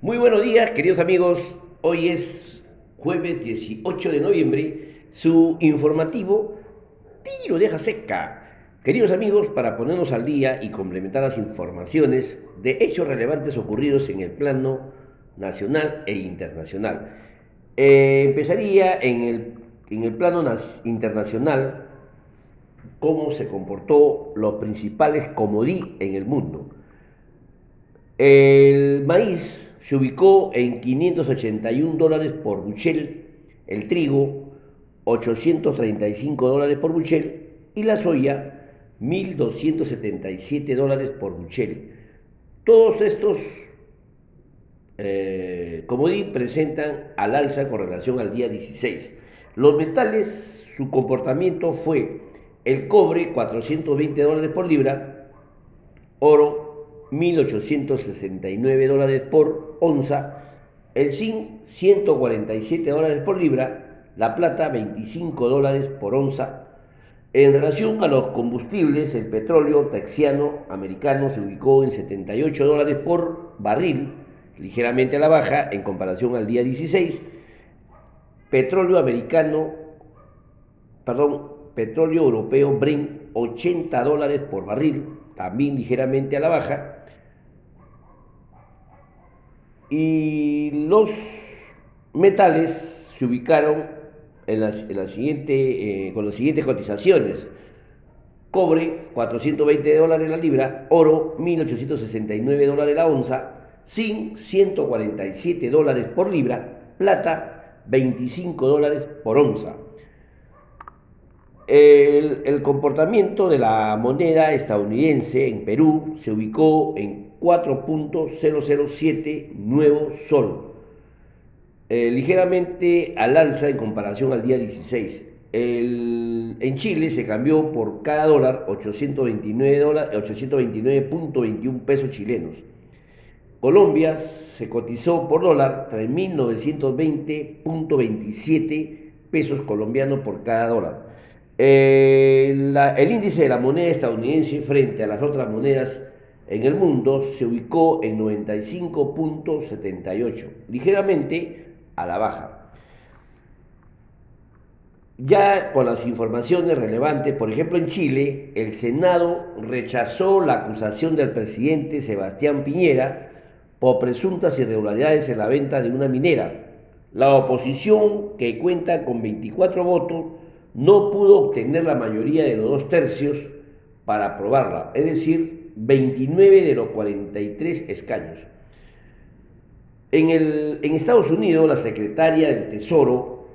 Muy buenos días, queridos amigos. Hoy es jueves 18 de noviembre. Su informativo Tiro deja seca. Queridos amigos, para ponernos al día y complementar las informaciones de hechos relevantes ocurridos en el plano nacional e internacional. Eh, empezaría en el, en el plano internacional cómo se comportó los principales comodí en el mundo. El maíz se ubicó en 581 dólares por buchel, el trigo 835 dólares por buchel y la soya 1.277 dólares por buchel. Todos estos eh, comodí presentan al alza con relación al día 16. Los metales, su comportamiento fue el cobre 420 dólares por libra, oro 1.869 dólares por onza, el zinc 147 dólares por libra, la plata 25 dólares por onza. En relación a los combustibles, el petróleo texiano americano se ubicó en 78 dólares por barril, ligeramente a la baja en comparación al día 16. Petróleo americano, perdón, petróleo europeo Brent 80 dólares por barril, también ligeramente a la baja. Y los metales se ubicaron en la, siguiente, eh, con las siguientes cotizaciones. Cobre, 420 dólares la libra, oro, 1.869 dólares la onza, zinc, 147 dólares por libra, plata, 25 dólares por onza. El, comportamiento de la moneda estadounidense en Perú se ubicó en 4.007 nuevo sol, eh, ligeramente al alza en comparación al día 16. en Chile se cambió por cada dólar 829.21 829 pesos chilenos. Colombia se cotizó por dólar 3.920.27 pesos colombianos por cada dólar. El índice de la moneda estadounidense frente a las otras monedas en el mundo se ubicó en 95.78, ligeramente a la baja. Ya con las informaciones relevantes, por ejemplo en Chile, el Senado rechazó la acusación del presidente Sebastián Piñera por presuntas irregularidades en la venta de una minera. La oposición, que cuenta con 24 votos, no pudo obtener la mayoría de los dos tercios para aprobarla, es decir, 29 de los 43 escaños. En, el, en Estados Unidos, la secretaria del Tesoro,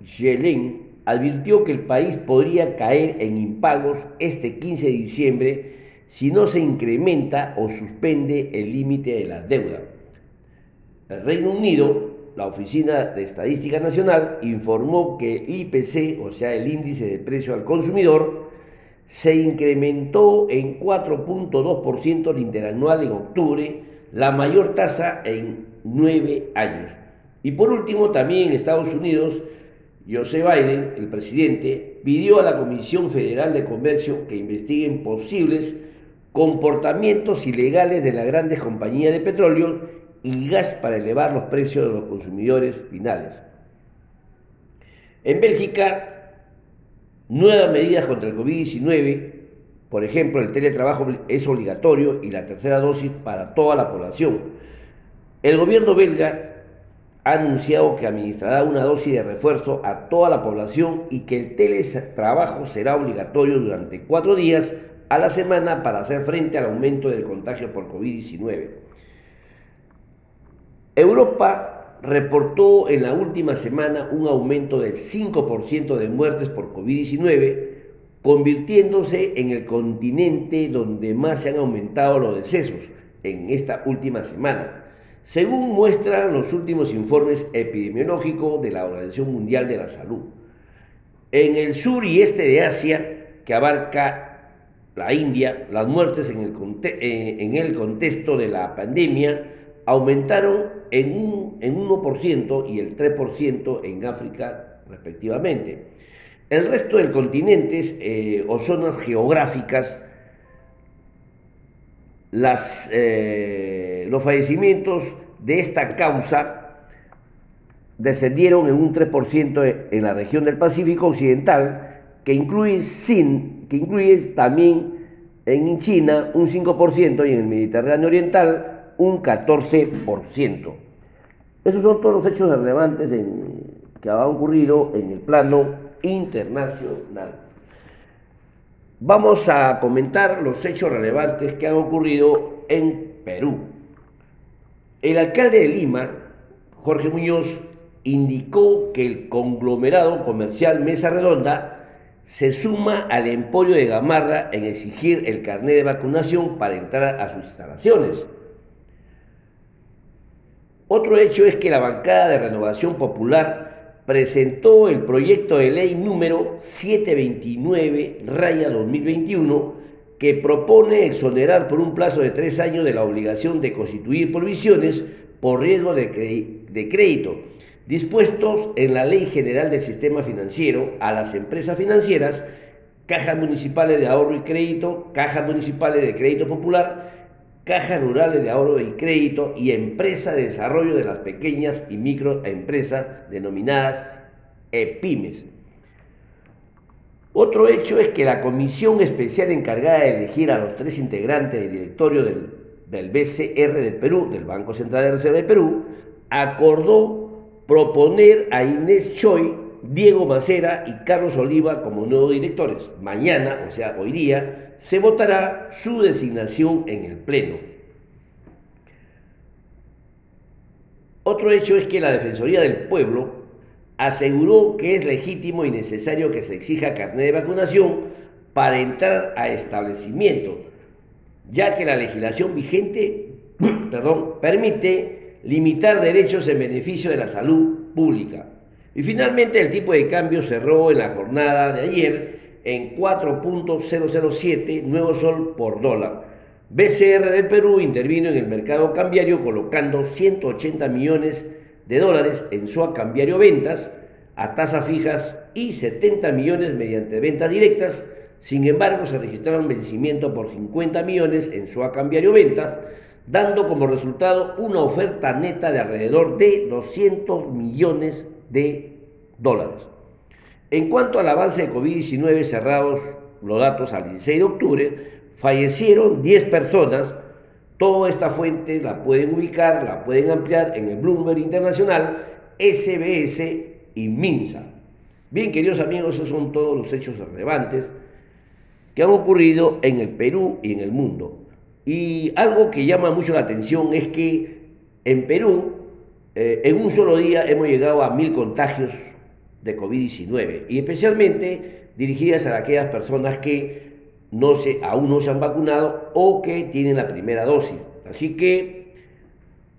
Yellen, advirtió que el país podría caer en impagos este 15 de diciembre si no se incrementa o suspende el límite de la deuda. El Reino Unido, la Oficina de Estadística Nacional, informó que el IPC, o sea, el índice de precio al consumidor, se incrementó en 4.2% el interanual en octubre, la mayor tasa en nueve años. Y por último, también en Estados Unidos, Joe Biden, el presidente, pidió a la Comisión Federal de Comercio que investiguen posibles comportamientos ilegales de las grandes compañías de petróleo y gas para elevar los precios de los consumidores finales. En Bélgica, nuevas medidas contra el COVID-19, por ejemplo, el teletrabajo es obligatorio y la tercera dosis para toda la población. El gobierno belga ha anunciado que administrará una dosis de refuerzo a toda la población y que el teletrabajo será obligatorio durante cuatro días a la semana para hacer frente al aumento del contagio por COVID-19. Europa reportó en la última semana un aumento del 5% de muertes por COVID-19, convirtiéndose en el continente donde más se han aumentado los decesos en esta última semana, según muestran los últimos informes epidemiológicos de la Organización Mundial de la Salud. En el sur y este de Asia, que abarca la India, las muertes en el, eh, en el contexto de la pandemia aumentaron en, un, en 1% y el 3% en África respectivamente. El resto del continente eh, o zonas geográficas, las, eh, los fallecimientos de esta causa descendieron en un 3% en la región del Pacífico Occidental, que incluye, sin, que incluye también en China un 5% y en el Mediterráneo Oriental un 14%. Esos son todos los hechos relevantes que han ocurrido en el plano internacional. Vamos a comentar los hechos relevantes que han ocurrido en Perú. El alcalde de Lima, Jorge Muñoz, indicó que el conglomerado comercial Mesa Redonda se suma al emporio de Gamarra en exigir el carnet de vacunación para entrar a sus instalaciones. Otro hecho es que la bancada de Renovación Popular presentó el proyecto de ley número 729 raya 2021 que propone exonerar por un plazo de tres años de la obligación de constituir provisiones por riesgo de, de crédito dispuestos en la Ley General del Sistema Financiero a las empresas financieras, cajas municipales de ahorro y crédito, cajas municipales de crédito popular, cajas rurales de ahorro y crédito y empresa de desarrollo de las pequeñas y microempresas denominadas EPIMES. Otro hecho es que la comisión especial encargada de elegir a los tres integrantes del directorio del, del BCR de Perú, del Banco Central de Reserva de Perú, acordó proponer a Inés Choi, Diego Macera y Carlos Oliva como nuevos directores. Mañana, o sea, hoy día, se votará su designación en el Pleno. Otro hecho es que la Defensoría del Pueblo aseguró que es legítimo y necesario que se exija carnet de vacunación para entrar a establecimiento, ya que la legislación vigente perdón, permite limitar derechos en beneficio de la salud pública. Y finalmente el tipo de cambio cerró en la jornada de ayer en 4.007 nuevo sol por dólar. BCR de Perú intervino en el mercado cambiario colocando 180 millones de dólares en su cambiario ventas a tasas fijas y 70 millones mediante ventas directas. Sin embargo, se registraron vencimiento por 50 millones en su cambiario ventas dando como resultado una oferta neta de alrededor de 200 millones de dólares. En cuanto al avance de COVID-19 cerrados los datos al 16 de octubre, fallecieron 10 personas. Toda esta fuente la pueden ubicar, la pueden ampliar en el Bloomberg Internacional, SBS y MINSA. Bien, queridos amigos, esos son todos los hechos relevantes que han ocurrido en el Perú y en el mundo. Y algo que llama mucho la atención es que en Perú, eh, en un solo día hemos llegado a mil contagios de COVID-19 y especialmente dirigidas a aquellas personas que no se, aún no se han vacunado o que tienen la primera dosis. Así que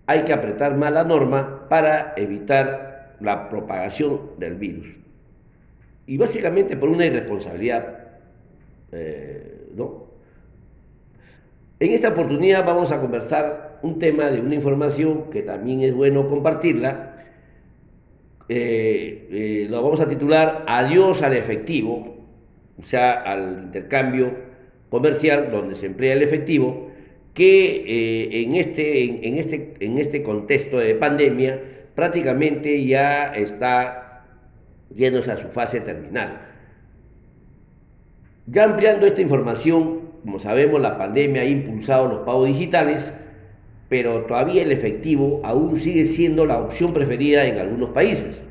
hay que apretar más la norma para evitar la propagación del virus. Y básicamente por una irresponsabilidad, eh, ¿no? En esta oportunidad vamos a conversar un tema de una información que también es bueno compartirla. Eh, eh, lo vamos a titular Adiós al efectivo, o sea, al intercambio comercial donde se emplea el efectivo, que eh, en, este, en, este, en este contexto de pandemia prácticamente ya está yéndose a su fase terminal. Ya ampliando esta información, como sabemos, la pandemia ha impulsado los pagos digitales, pero todavía el efectivo aún sigue siendo la opción preferida en algunos países.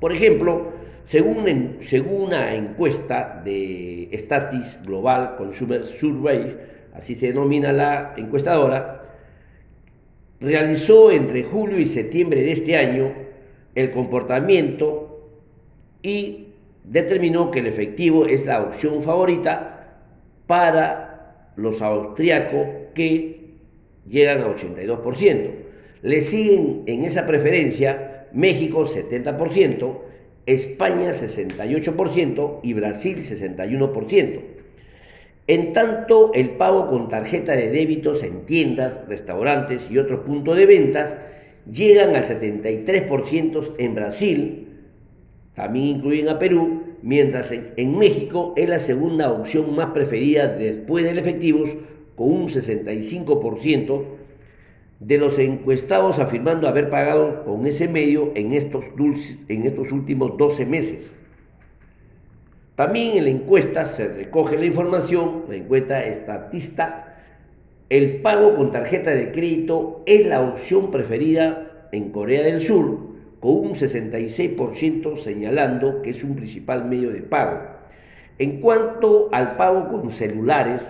Por ejemplo, según, según una encuesta de Statis Global Consumer Survey, así se denomina la encuestadora, realizó entre julio y septiembre de este año el comportamiento y determinó que el efectivo es la opción favorita para los austriacos que llegan a 82%. Le siguen en esa preferencia México 70%, España 68% y Brasil 61%. En tanto, el pago con tarjeta de débitos en tiendas, restaurantes y otros puntos de ventas llegan al 73% en Brasil, también incluyen a Perú, mientras en, México es la segunda opción más preferida después del efectivo, con un 65%, de los encuestados afirmando haber pagado con ese medio en estos, en estos últimos 12 meses. También en la encuesta se recoge la información, la encuesta estatista, el pago con tarjeta de crédito es la opción preferida en Corea del Sur, con un 66% señalando que es un principal medio de pago. En cuanto al pago con celulares,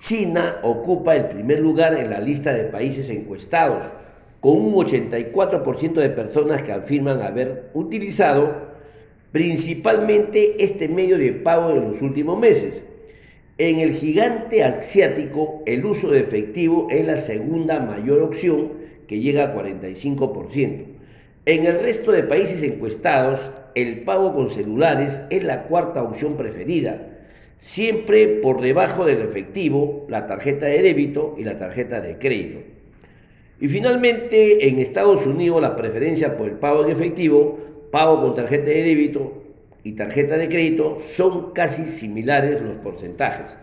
China ocupa el primer lugar en la lista de países encuestados, con un 84% de personas que afirman haber utilizado principalmente este medio de pago en los últimos meses. En el gigante asiático, el uso de efectivo es la segunda mayor opción, que llega a 45%. En el resto de países encuestados, el pago con celulares es la cuarta opción preferida, siempre por debajo del efectivo, la tarjeta de débito y la tarjeta de crédito. Y finalmente, en Estados Unidos, la preferencia por el pago en efectivo pago con tarjeta de débito y tarjeta de crédito son casi similares los porcentajes.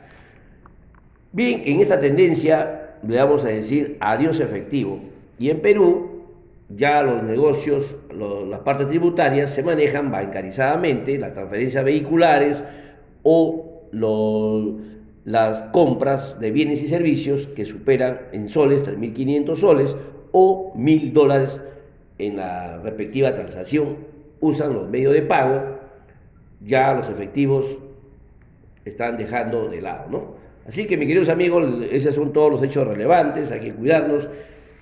Bien, en esta tendencia le vamos a decir adiós efectivo. Y en Perú ya los negocios, las partes tributarias se manejan bancarizadamente, las transferencias vehiculares o las compras de bienes y servicios que superan en soles 3.500 soles o 1.000 dólares en la respectiva transacción. Usan los medios de pago, ya los efectivos están dejando de lado, ¿no? Así que, mis queridos amigos, esos son todos los hechos relevantes, hay que cuidarnos,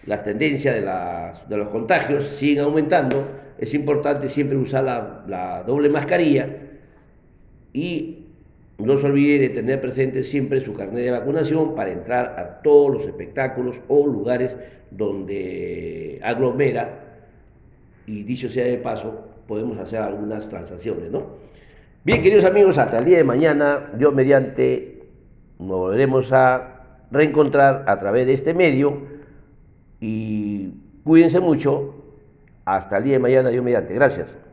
las tendencias de, los contagios siguen aumentando, es importante siempre usar la, la doble mascarilla y no se olvide de tener presente siempre su carnet de vacunación para entrar a todos los espectáculos o lugares donde aglomera y dicho sea de paso, podemos hacer algunas transacciones, ¿no? Bien, queridos amigos, hasta el día de mañana, yo mediante nos volveremos a reencontrar a través de este medio y cuídense mucho. Hasta el día de mañana, yo mediante. Gracias.